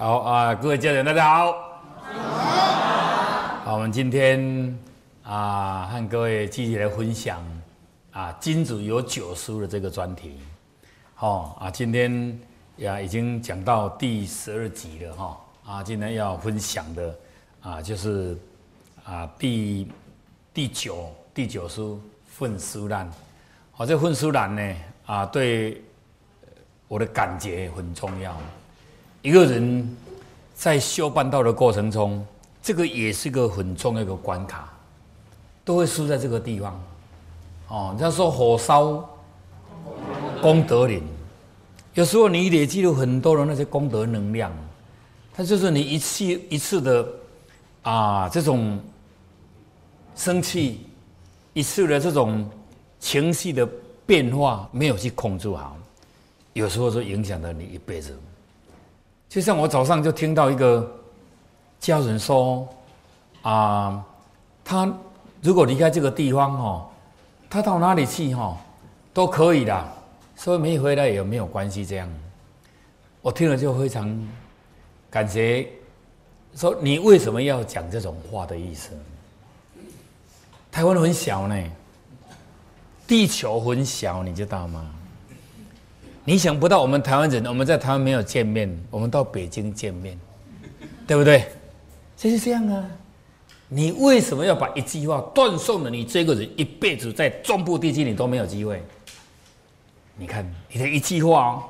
好啊，各位家人，大家好。好，我们今天啊，和各位继续来分享啊，金主有九书的这个专题。好啊，今天呀已经讲到第十二集了哈。啊，今天要分享的啊，就是啊第第九第九书愤书难。好，这愤书难呢啊，对我的感觉很重要。一个人在修办道的过程中，这个也是个很重要的关卡，都会输在这个地方。哦，人家说火烧功德林，有时候你累积了很多的那些功德能量，它就是你一次一次的啊这种生气，一次的这种情绪的变化没有去控制好，有时候就影响了你一辈子。就像我早上就听到一个家人说，啊，他如果离开这个地方哈，他到哪里去哈都可以的，所以没回来也没有关系。这样，我听了就非常感觉，说你为什么要讲这种话的意思？台湾很小呢，地球很小，你知道吗？你想不到，我们台湾人，我们在台湾没有见面，我们到北京见面，对不对？就是这样啊。你为什么要把一句话断送了你这个人一辈子在中部地区你都没有机会？你看你的一句话哦，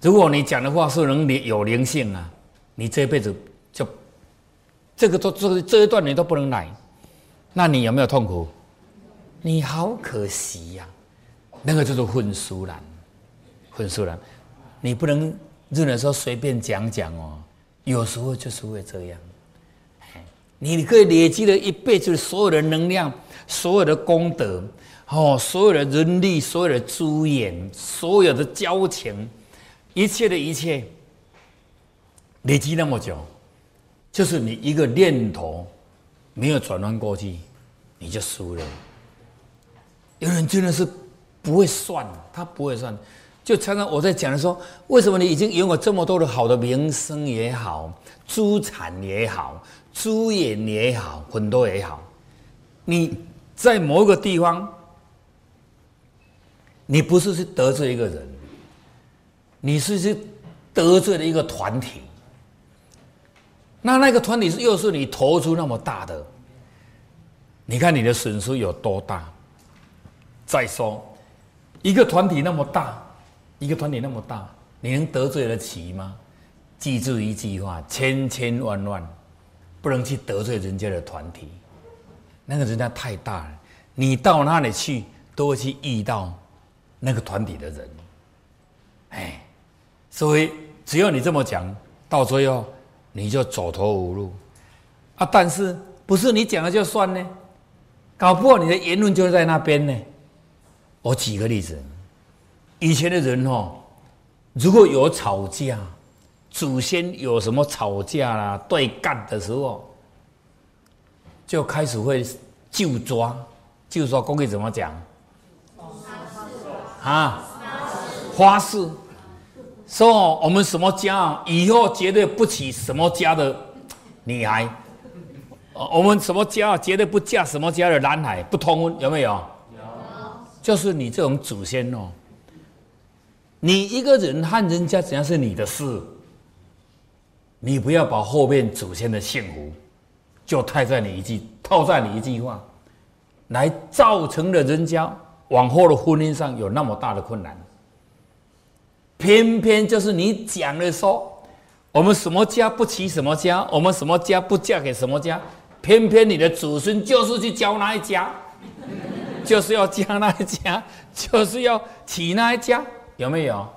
如果你讲的话是能灵有灵性啊，你这辈子就这个都这个这一段你都不能来，那你有没有痛苦？你好可惜呀，那个就是混书了。分数了，你不能认为说随便讲讲哦，有时候就是会这样。你可以累积了一辈子所有的能量、所有的功德、哦，所有的人力、所有的资源、所有的交情，一切的一切，累积那么久，就是你一个念头没有转弯过去，你就输了。有人真的是不会算，他不会算。就常常我在讲的说，为什么你已经拥有这么多的好的名声也好，资产也好，资源也好，很多也好，你在某一个地方，你不是去得罪一个人，你是去得罪了一个团体。那那个团体是又是你投出那么大的，你看你的损失有多大？再说，一个团体那么大。一个团体那么大，你能得罪得起吗？记住一句话：千千万万不能去得罪人家的团体。那个人家太大了，你到那里去都会去遇到那个团体的人。哎，所以只要你这么讲，到最后你就走投无路啊！但是不是你讲了就算呢？搞不好你的言论就在那边呢。我举个例子。以前的人哦，如果有吵架，祖先有什么吵架啦、对干的时候，就开始会就抓，就说公会怎么讲？啊，花式，说我们什么家以后绝对不娶什么家的女孩，我们什么家绝对不嫁什么家的男孩，不通婚，有没有？有，就是你这种祖先哦。你一个人和人家怎样是你的事，你不要把后面祖先的幸福就套在你一句套在你一句话，来造成了人家往后的婚姻上有那么大的困难。偏偏就是你讲的说，我们什么家不娶什么家，我们什么家不嫁给什么家，偏偏你的祖孙就是去教那一家，就是要嫁那一家，就是要娶那一家。有没有？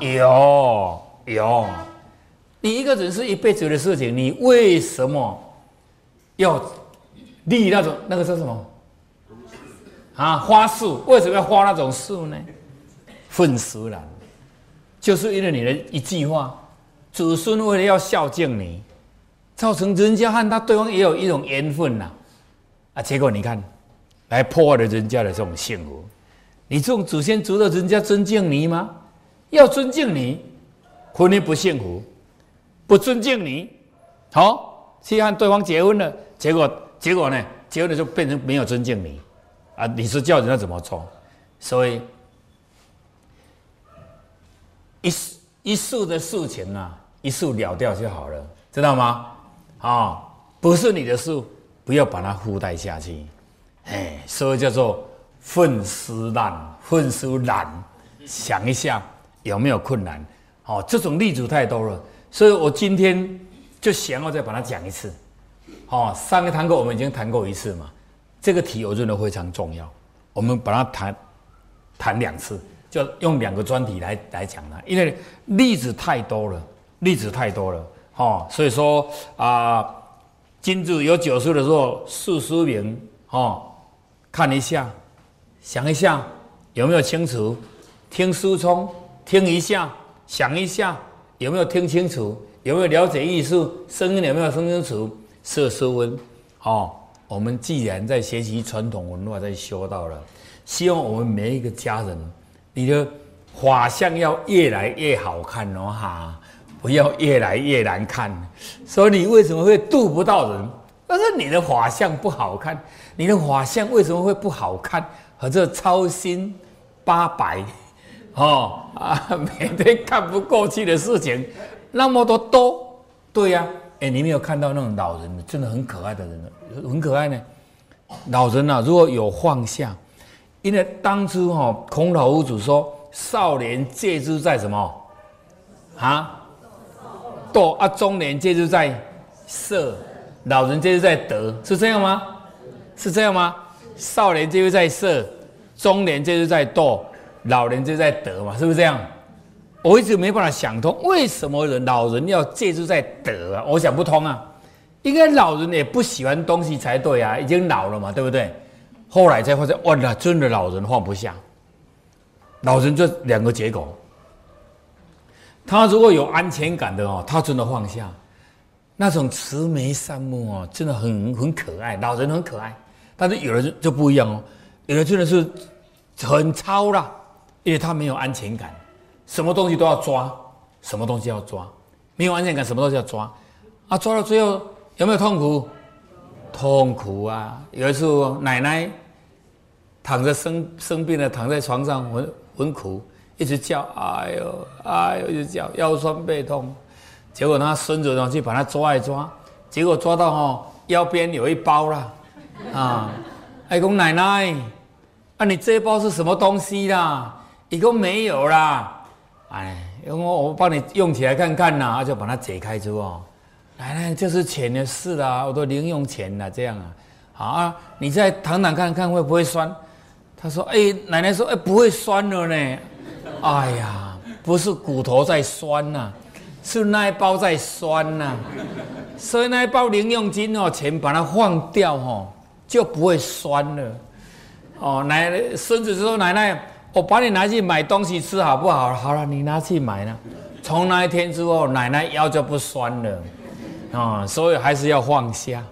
有有。你一个人是一辈子的事情，你为什么要立那种那个叫什么？啊，花树为什么要花那种树呢？愤死了，就是因为你的一句话，子孙为了要孝敬你，造成人家和他对方也有一种缘分呐。啊，结果你看，来破坏了人家的这种幸福。你这种祖先族的人家尊敬你吗？要尊敬你，婚姻不幸福，不尊敬你，好去和对方结婚了，结果结果呢，结婚了就变成没有尊敬你，啊，你说叫人家怎么做？所以一一束的事情啊，一束了掉就好了，知道吗？啊，不是你的事，不要把它附带下去，哎，所以叫做愤思难，愤思难，想一下有没有困难？哦，这种例子太多了。所以我今天就想要再把它讲一次，哦，上个堂课我们已经谈过一次嘛，这个题我认为非常重要，我们把它谈谈两次，就用两个专题来来讲它，因为例子太多了，例子太多了，哦，所以说啊，金子有九岁的时候，四书名，哦，看一下，想一下有没有清楚，听书聪，听一下，想一下。有没有听清楚？有没有了解艺术？声音有没有听清楚？色色温，哦，我们既然在学习传统文化，在修道了，希望我们每一个家人，你的法像要越来越好看哦，哈，不要越来越难看。所以你为什么会渡不到人？但是你的法像不好看，你的法像为什么会不好看？和这操心八百。哦啊，每天看不过去的事情那么多多，对呀，哎，你没有看到那种老人，真的很可爱的人，很可爱呢。老人啊，如果有放下，因为当初哈，孔老夫子说，少年戒之在什么？啊，斗啊，中年戒之在色，老人戒之在德，是这样吗？是这样吗？少年就是在色，中年就是在斗。老人就在得嘛，是不是这样？我一直没办法想通，为什么人老人要借助在得啊？我想不通啊！应该老人也不喜欢东西才对啊，已经老了嘛，对不对？后来才发现，哇，那真的老人放不下。老人这两个结果，他如果有安全感的哦，他真的放下。那种慈眉善目哦，真的很很可爱。老人很可爱，但是有的人就不一样哦，有的真的是很糙啦。因为他没有安全感，什么东西都要抓，什么东西要抓，没有安全感，什么东西要抓，啊，抓到最后有没有痛苦？痛苦啊！有一次奶奶躺着生生病了，躺在床上很很苦，一直叫，哎呦哎呦，一直叫腰酸背痛，结果他孙子呢去把他抓一抓，结果抓到哈腰边有一包了，啊，还讲奶奶，啊你这一包是什么东西啦？一共没有啦，哎，因为我我帮你用起来看看呐，就把它解开之后，奶奶这是钱的事啦，我都零用钱了这样啊，好啊，你再躺躺看看会不会酸？他说，哎，奶奶说，哎，不会酸了呢，哎呀，不是骨头在酸呐，是那一包在酸呐，所以那一包零用金哦，钱把它放掉哦，就不会酸了。哦，奶奶孙子说，奶奶。我把你拿去买东西吃好不好？好了，你拿去买了。从那一天之后，奶奶腰就不酸了啊。所以还是要放下，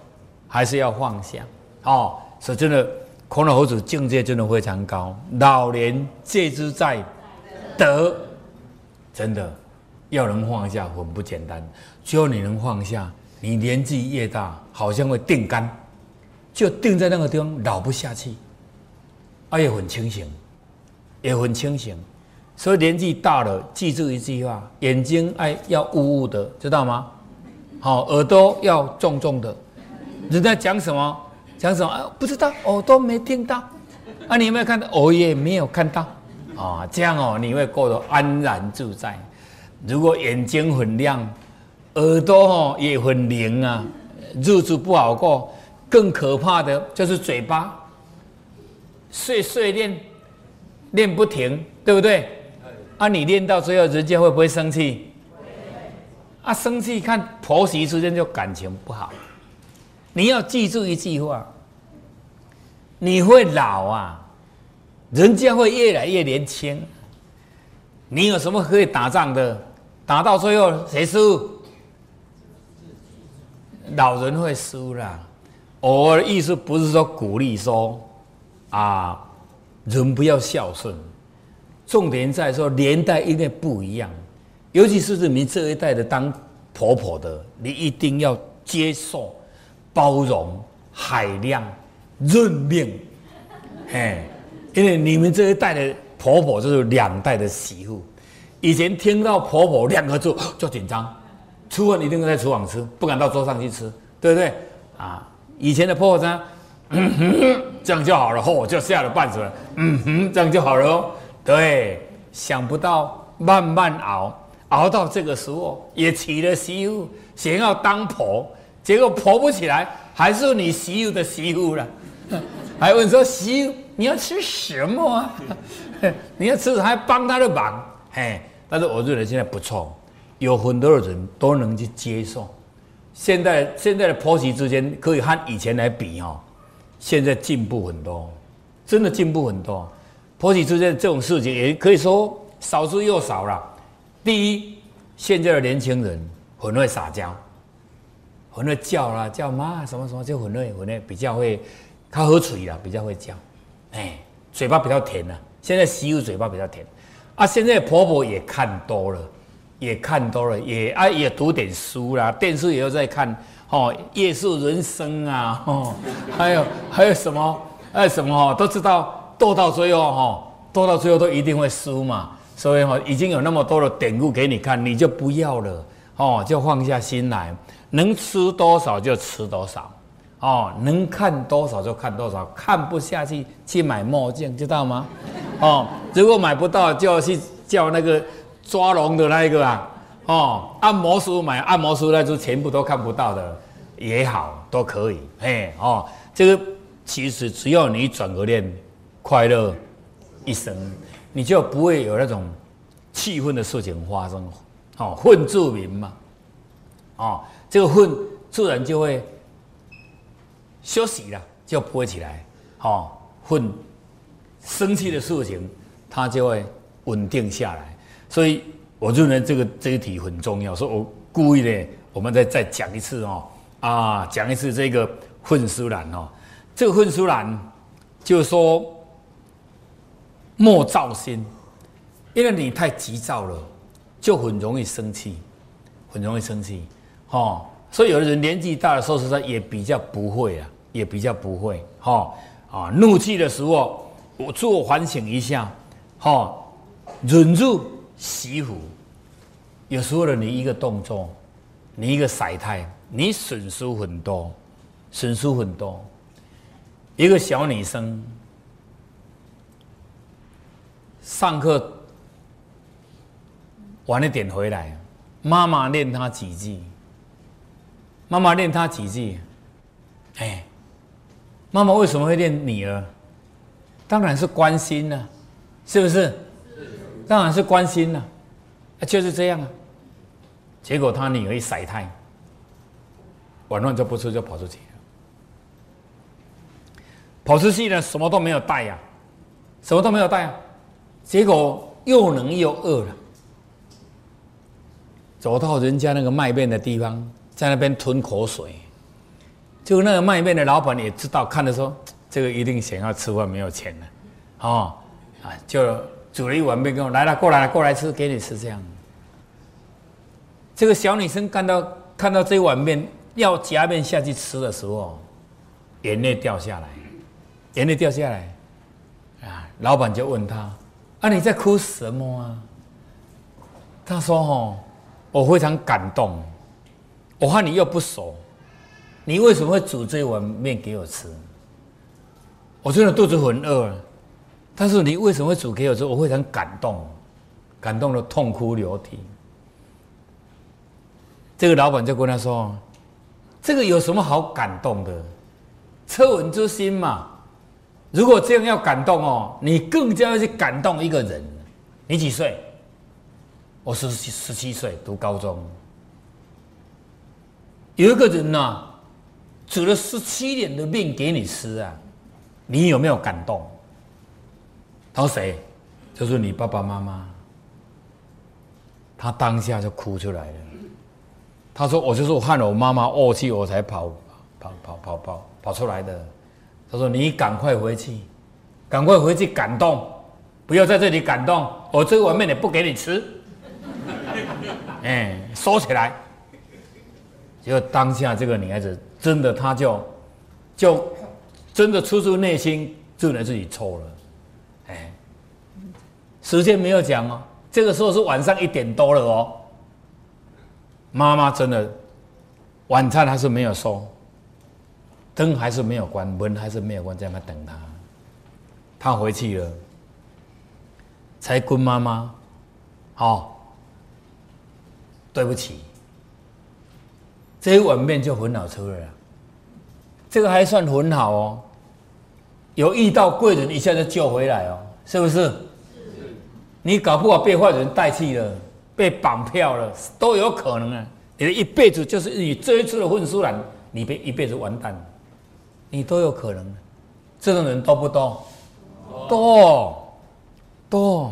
还是要放下哦。所以真的，孔老夫子境界真的非常高。老年戒之在德，真的要能放下很不简单。只有你能放下，你年纪越大，好像会定干，就定在那个地方，老不下去，而且很清醒。也很清醒，所以年纪大了，记住一句话：眼睛爱要雾雾的，知道吗？好，耳朵要重重的。人家讲什么，讲什么啊？不知道，耳朵没听到。啊，你有没有看到？我也没有看到。啊，这样哦，你会过得安然自在。如果眼睛很亮，耳朵哦也很灵啊，日子不好过。更可怕的就是嘴巴，碎碎念。练不停，对不对？啊，你练到最后，人家会不会生气？啊，生气看婆媳之间就感情不好。你要记住一句话：你会老啊，人家会越来越年轻。你有什么可以打仗的？打到最后谁输？老人会输啦。我的意思不是说鼓励说啊。人不要孝顺，重点在说年代一定不一样，尤其是你们这一代的当婆婆的，你一定要接受、包容、海量、认命，嘿，因为你们这一代的婆婆就是两代的媳妇，以前听到婆婆两个字就紧张，吃饭一定在厨房吃，不敢到桌上去吃，对不对？啊，以前的婆婆呢，嗯哼，这样就好了，嚯，就吓了半死了，嗯哼，这样就好了哦，对，想不到慢慢熬。熬到这个时候，也娶了媳妇，想要当婆，结果婆不起来，还是你媳妇的媳妇了。还问说媳妇你要吃什么啊？你要吃还帮他的忙，嘿。但是我认为现在不错，有很多的人都能去接受。现在现在的婆媳之间可以和以前来比哦，现在进步很多，真的进步很多。婆媳之间这种事情也可以说少之又少了。第一，现在的年轻人很会撒娇，很会叫啦，叫妈什么什么就很会很会比较会，他喝水啦，比较会叫，哎，嘴巴比较甜呐。现在媳妇嘴巴比较甜，啊，现在婆婆也看多了，也看多了，也啊也读点书啦，电视也有在看，哦，夜宿人生啊，哦，还有还有什么，还有什么哦，都知道斗到最后哈，斗到最后都一定会输嘛。所以哈，已经有那么多的典故给你看，你就不要了哦，就放下心来，能吃多少就吃多少，哦，能看多少就看多少，看不下去去买墨镜，知道吗？哦，如果买不到，就要去叫那个抓龙的那一个啊，哦，按摩师买按摩师，那就全部都看不到的也好，都可以，嘿，哦，这个其实只要你转个念，快乐一生。你就不会有那种气愤的事情发生，哦，愤自明嘛，哦，这个愤自然就会休息了，就不会起来，哦，愤生气的事情它就会稳定下来，所以我认为这个这一题很重要，所以我故意的，我们再再讲一次哦，啊，讲一次这个混书兰哦，这个混书兰就是说。莫躁心，因为你太急躁了，就很容易生气，很容易生气，哈。所以有的人年纪大了，说实在也比较不会啊，也比较不会，哈啊。怒气的时候，我自我反省一下，哈，忍住媳妇。有时候的你一个动作，你一个甩态，你损失很多，损失很多。一个小女生。上课晚一点回来，妈妈念他几句。妈妈念他几句，哎，妈妈为什么会念女儿？当然是关心呢，是不是？当然是关心啊，就是这样啊。结果他女儿一晒太，晚上就不吃就跑出去了。跑出去呢，什么都没有带呀，什么都没有带啊。结果又冷又饿了，走到人家那个卖面的地方，在那边吞口水。就那个卖面的老板也知道，看的说这个一定想要吃饭，没有钱了，哦，啊，就煮了一碗面给我来了，过来了，过来吃，给你吃这样。这个小女生看到看到这碗面要夹面下去吃的时候，眼泪掉下来，眼泪掉下来，啊，老板就问他。啊你在哭什么啊？他说：“哦，我非常感动。我和你又不熟，你为什么会煮这碗面给我吃？我真的肚子很饿，但是你为什么会煮给我吃？我非常感动，感动的痛哭流涕。”这个老板就跟他说：“这个有什么好感动的？恻隐之心嘛。”如果这样要感动哦，你更加要去感动一个人。你几岁？我十七十七岁，读高中。有一个人呢，煮了十七年的面给你吃啊，你有没有感动？他说谁？就是你爸爸妈妈。他当下就哭出来了。他说：“我就是我看了我妈妈怄气，我才跑跑跑跑跑跑出来的。”他说：“你赶快回去，赶快回去感动，不要在这里感动。我这碗面也不给你吃。”哎，收起来，结果当下这个女孩子真的，她就就真的出自内心就能自己抽了。时间没有讲哦，这个时候是晚上一点多了哦。妈妈真的晚餐还是没有收，灯还是没有关，门还是没有关，在那等他。他回去了，才跟妈妈，好，对不起。这一碗面就很好吃了，这个还算很好哦。有遇到贵人，一下就救回来哦，是不是？你搞不好被坏人代替了，被绑票了，都有可能啊。你的一辈子就是你这一次的混输了，你别一辈子完蛋，你都有可能。这种人多不多？多，多，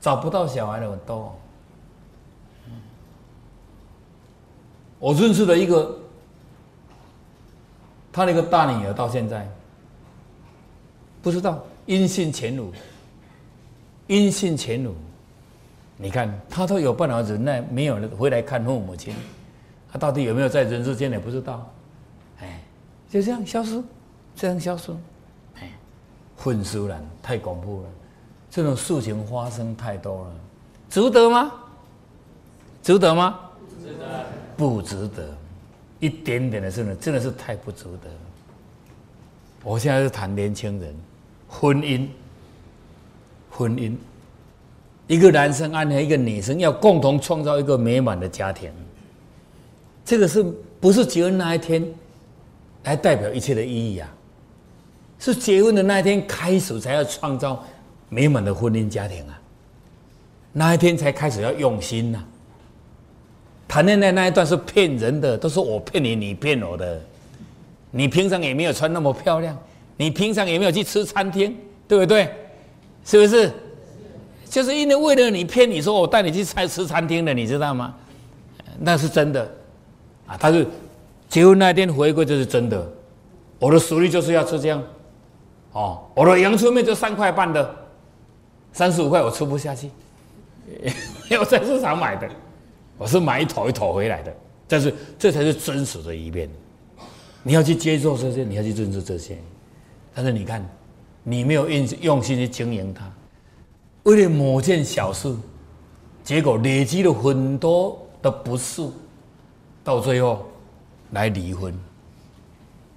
找不到小孩的多。我认识的一个，他那个大女儿到现在不知道音信全无，音信全无。你看他都有办法忍耐，没有回来看父母亲，他到底有没有在人世间也不知道。哎，就这样消失，这样消失。哎，混输了，太恐怖了，这种事情发生太多了，值得吗？值得吗？值得。不值得，一点点的事呢，真的是太不值得。我现在是谈年轻人，婚姻，婚姻，一个男生安和一个女生要共同创造一个美满的家庭，这个是不是结婚那一天来代表一切的意义啊？是结婚的那一天开始才要创造美满的婚姻家庭啊？那一天才开始要用心呐。谈恋爱那一段是骗人的，都是我骗你，你骗我的。你平常也没有穿那么漂亮，你平常也没有去吃餐厅，对不对？是不是？就是因为为了你骗你说我带你去吃吃餐厅的，你知道吗？那是真的啊！他是结婚那天回归就是真的。我的实力就是要吃这样哦，我的阳春面就三块半的，三十五块我吃不下去，要在市场买的。我是买一坨一坨回来的，但是这才是真实的一面。你要去接受这些，你要去认识这些。但是你看，你没有用用心去经营它，为了某件小事，结果累积了很多的不是，到最后来离婚。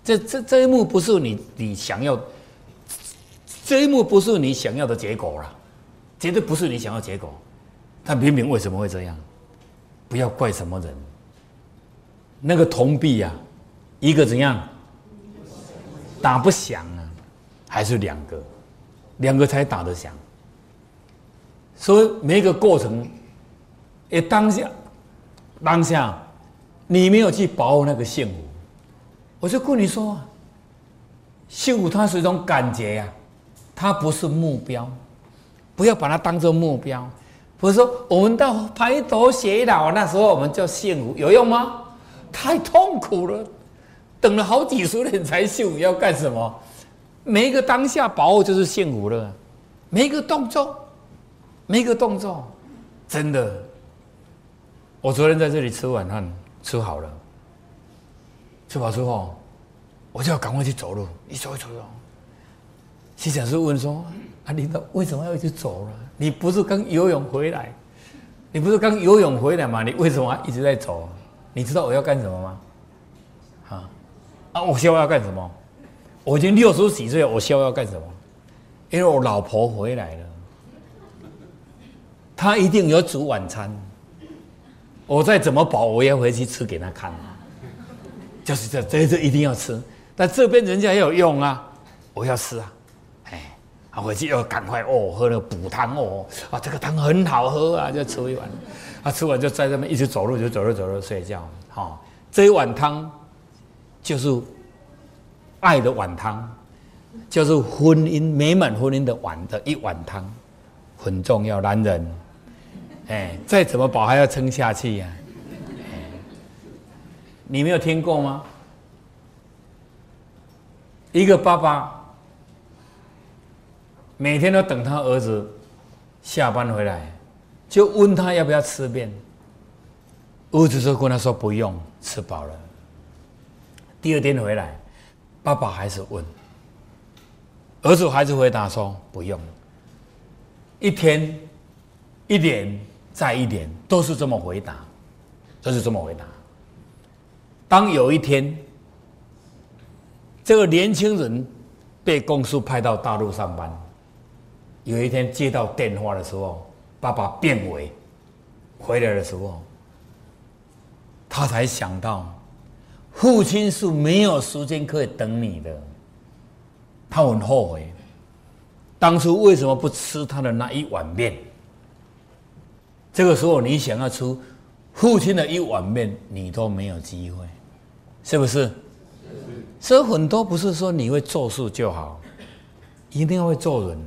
这这这一幕不是你你想要，这一幕不是你想要的结果了，绝对不是你想要结果。但明明为什么会这样？不要怪什么人，那个铜币呀，一个怎样打不响？还是两个，两个才打得响。所以每一个过程，也，当下当下，你没有去把握那个幸福，我就跟你说，幸福它是一种感觉呀，它不是目标，不要把它当做目标。不是说我们到白头偕老那时候我们叫幸福有用吗？太痛苦了，等了好几十年才幸福，要干什么？每一个当下把握就是幸福了，每一个动作，每一个动作，真的。我昨天在这里吃晚饭，吃好了，吃饱之后，我就要赶快去走路，一走一走走。心想是问说：“啊，领导为什么要一直走了？”你不是刚游泳回来？你不是刚游泳回来吗？你为什么一直在走？你知道我要干什么吗？啊啊！我下午要干什么？我已经六十几岁，我下午要干什么？因为我老婆回来了，她一定有煮晚餐。我再怎么饱，我要回去吃给她看。就是这，这这一定要吃。但这边人家也有用啊，我要吃啊。啊，回去要赶快哦，喝了补汤哦，啊，这个汤很好喝啊，就吃一碗，啊，吃完就在那边一直走路，就走路走路睡觉，好，这一碗汤就是爱的碗汤，就是婚姻美满婚姻的碗的一碗汤，很重要，男人，哎，再怎么饱还要撑下去呀，你没有听过吗？一个爸爸。每天都等他儿子下班回来，就问他要不要吃面。儿子就跟他说不用，吃饱了。第二天回来，爸爸还是问，儿子还是回答说不用。一天，一年再一年，都是这么回答，都是这么回答。当有一天，这个年轻人被公司派到大陆上班，有一天接到电话的时候，爸爸变为回来的时候，他才想到，父亲是没有时间可以等你的，他很后悔，当初为什么不吃他的那一碗面？这个时候你想要出父亲的一碗面，你都没有机会。是不是？所以很多不是说你会做事就好，一定要会做人，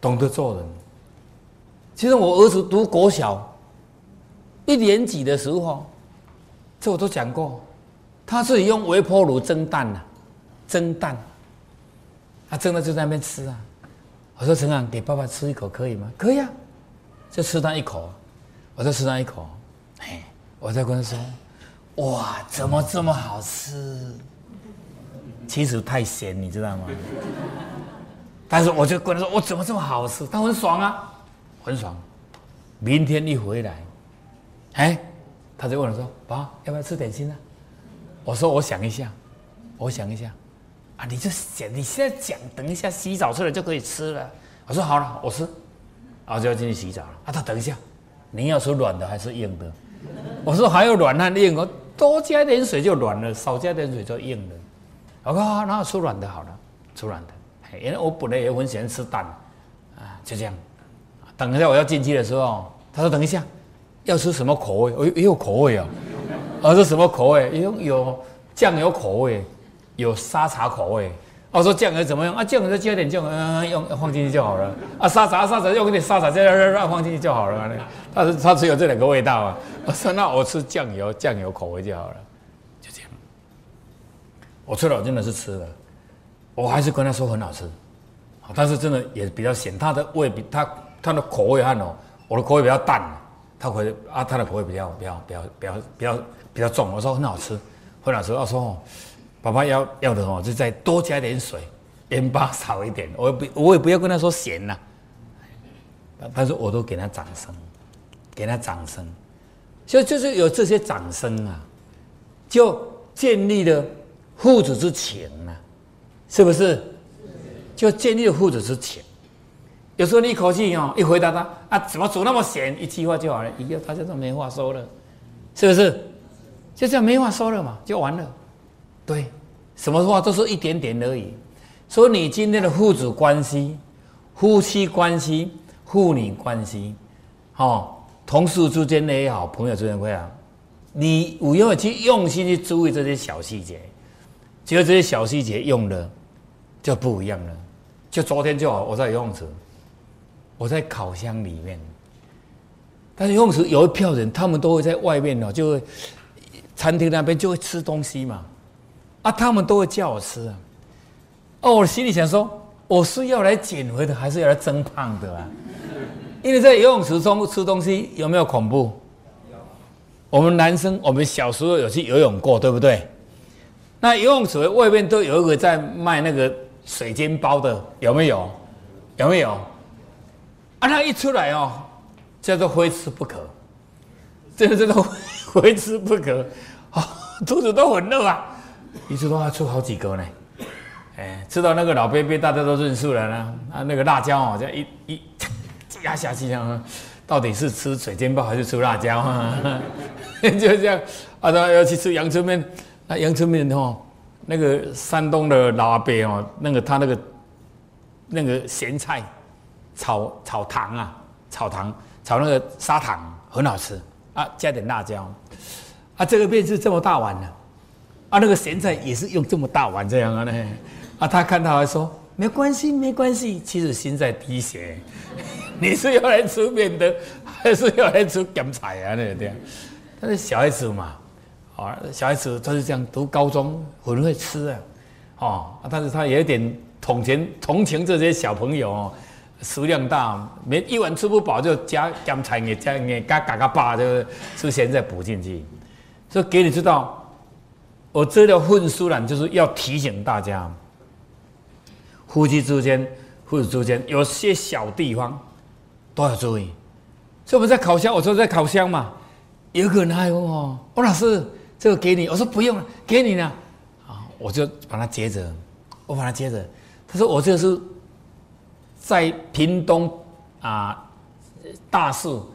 懂得做人。其实我儿子读国小一年级的时候，这我都讲过，他自己用微波炉蒸蛋呐，蒸蛋，他蒸了就在那边吃啊。我说陈昂，给爸爸吃一口可以吗？可以啊，就吃他一口，我就吃他一口，嘿，我再跟他说。哇，怎么这么好吃？其实太咸，你知道吗？但是我就跟他说，我怎么这么好吃？他很爽啊，很爽。明天一回来，哎，他就问我说：“爸，要不要吃点心呢？”我说：“我想一下，我想一下。”啊，你就想，你现在讲，等一下洗澡出来就可以吃了。我说：“好了，我吃。”然后就要进去洗澡了。啊，他等一下，你要吃软的还是硬的？我说：“还有软和硬哦。”多加点水就软了，少加点水就硬了。我说那吃软的好了，吃软的。因为我本来也很喜欢吃蛋，啊，就这样。等一下我要进去的时候，他说等一下，要吃什么口味？哦，也有口味啊。我说什么口味？有有酱油口味，有沙茶口味。我说酱油怎么样？啊，酱油再加点酱油，用放进去就好了。啊，沙茶沙茶用点沙茶再再放进去就好了。他是他只有这两个味道啊。我说那我吃酱油酱油口味就好了，就这样。我吃了我真的是吃了，我还是跟他说很好吃，但是真的也比较咸。他的味比他他的口味很哦，我的口味比较淡，他口味啊他的口味比较比较比较比较比较比较重。我说很好吃，很好吃。我说爸爸要要的哦，就再多加点水，盐巴少一点。我不我也不要跟他说咸呐，但是我都给他掌声，给他掌声。所以就是有这些掌声啊，就建立了父子之情啊，是不是？就建立了父子之情。有时候你一口气哦，一回答他啊，怎么煮那么咸？一句话就好了，一个他就都没话说了，是不是？就这样没话说了嘛，就完了。对，什么话都是一点点而已。所以你今天的父子关系、夫妻关系、父女关系，哦。同事之间的也好，朋友之间也好，你我因为去用心去注意这些小细节，只有这些小细节用了就不一样了。就昨天就好，我在游泳池，我在烤箱里面，但是游泳池有一票人，他们都会在外面哦，就会餐厅那边就会吃东西嘛，啊，他们都会叫我吃啊，哦，我心里想说，我是要来减肥的，还是要来增胖的啊？因为在游泳池中吃东西有没有恐怖？我们男生，我们小时候有去游泳过，对不对？那游泳池外面都有一个在卖那个水煎包的，有没有？有没有？啊，他一出来哦，叫做非吃不可，真的真的 非吃不可，啊，肚子都很饿啊，一次都要出好几个呢。哎，吃到那个老贝贝，大家都认输了呢。啊，那个辣椒哦，这样一一。压下去这样！到底是吃水煎包还是吃辣椒啊？就这样啊！他要去吃阳春面，那阳春面哦，那个山东的老阿伯哦，那个他那个那个咸菜炒炒糖啊，炒糖炒那个砂糖很好吃啊，加点辣椒。啊，这个面是这么大碗的。啊，那个咸菜也是用这么大碗这样啊呢啊，他看到还说没关系没关系，其实心在滴血。你是要来吃面的，还是要来吃咸菜啊？那这样，但是小孩子嘛，啊，小孩子他是这样，读高中很会吃啊，哦，但是他有点同情同情这些小朋友哦，食量大，没一碗吃不饱就加咸菜，也加也加嘎嘎巴，就吃咸菜补进去。所以给你知道，我这条混书呢，就是要提醒大家，夫妻之间、父子之间有些小地方都要注意。所以我们在烤箱，我说在烤箱嘛，有个人还问我：“欧老师，这个给你。”我说：“不用了，给你了。”啊，我就把它接着，我把它接着。他说：“我这个是在屏东啊，大树，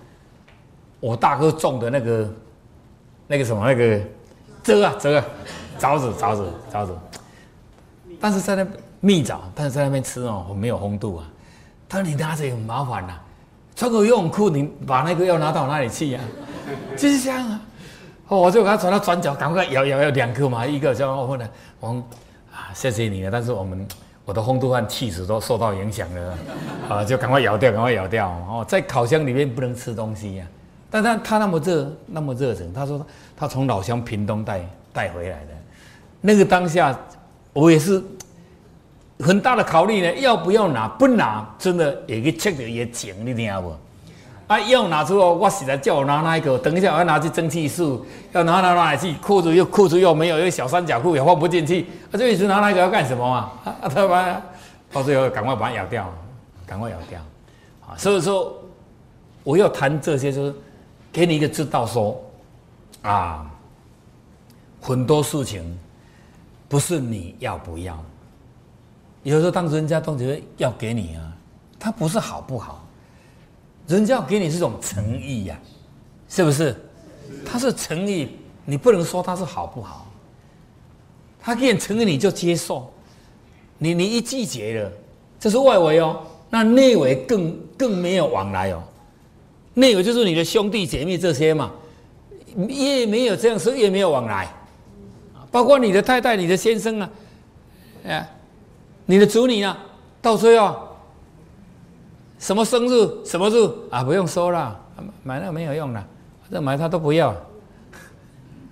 我大哥种的那个那个什么那个。”这啊，这个枣子，枣子，枣子，但是在那蜜枣，但是在那边吃哦，没有风度啊。他说你拿着很麻烦呐，穿个游泳裤，你把那个药拿到哪里去呀？就是这样啊。哦，我就给他转到转角，赶快咬咬咬两颗嘛，一个叫我问了，我啊，谢谢你了，但是我们我的风度和气质都受到影响了，啊，就赶快咬掉，赶快咬掉哦，在烤箱里面不能吃东西呀。但他他那么热，那么热人，他说他从老乡屏东带带回来的，那个当下我也是很大的考虑呢，要不要拿？不拿，真的也给切的也紧，你听不？啊，要拿出哦，我实在叫我拿那一个，等一下我要拿去蒸汽室，要拿拿哪里去？裤子又裤子又没有，又小三角裤也放不进去，啊，这一直拿那个要干什么啊？啊，他妈，到最后赶快把它咬掉，赶快咬掉，啊，所以说我要谈这些就是。给你一个知道说，啊，很多事情不是你要不要，有时候当时人家都觉得要给你啊，他不是好不好，人家要给你是种诚意呀，是不是？他是诚意，你不能说他是好不好，他给你诚意你就接受，你你一拒绝了，这是外围哦，那内围更更没有往来哦。内围就是你的兄弟姐妹这些嘛，越没有这样说，越没有往来，包括你的太太、你的先生啊，哎，你的子女啊，到最后什么生日、什么日啊，不用说了，买那个没有用了，这买他都不要。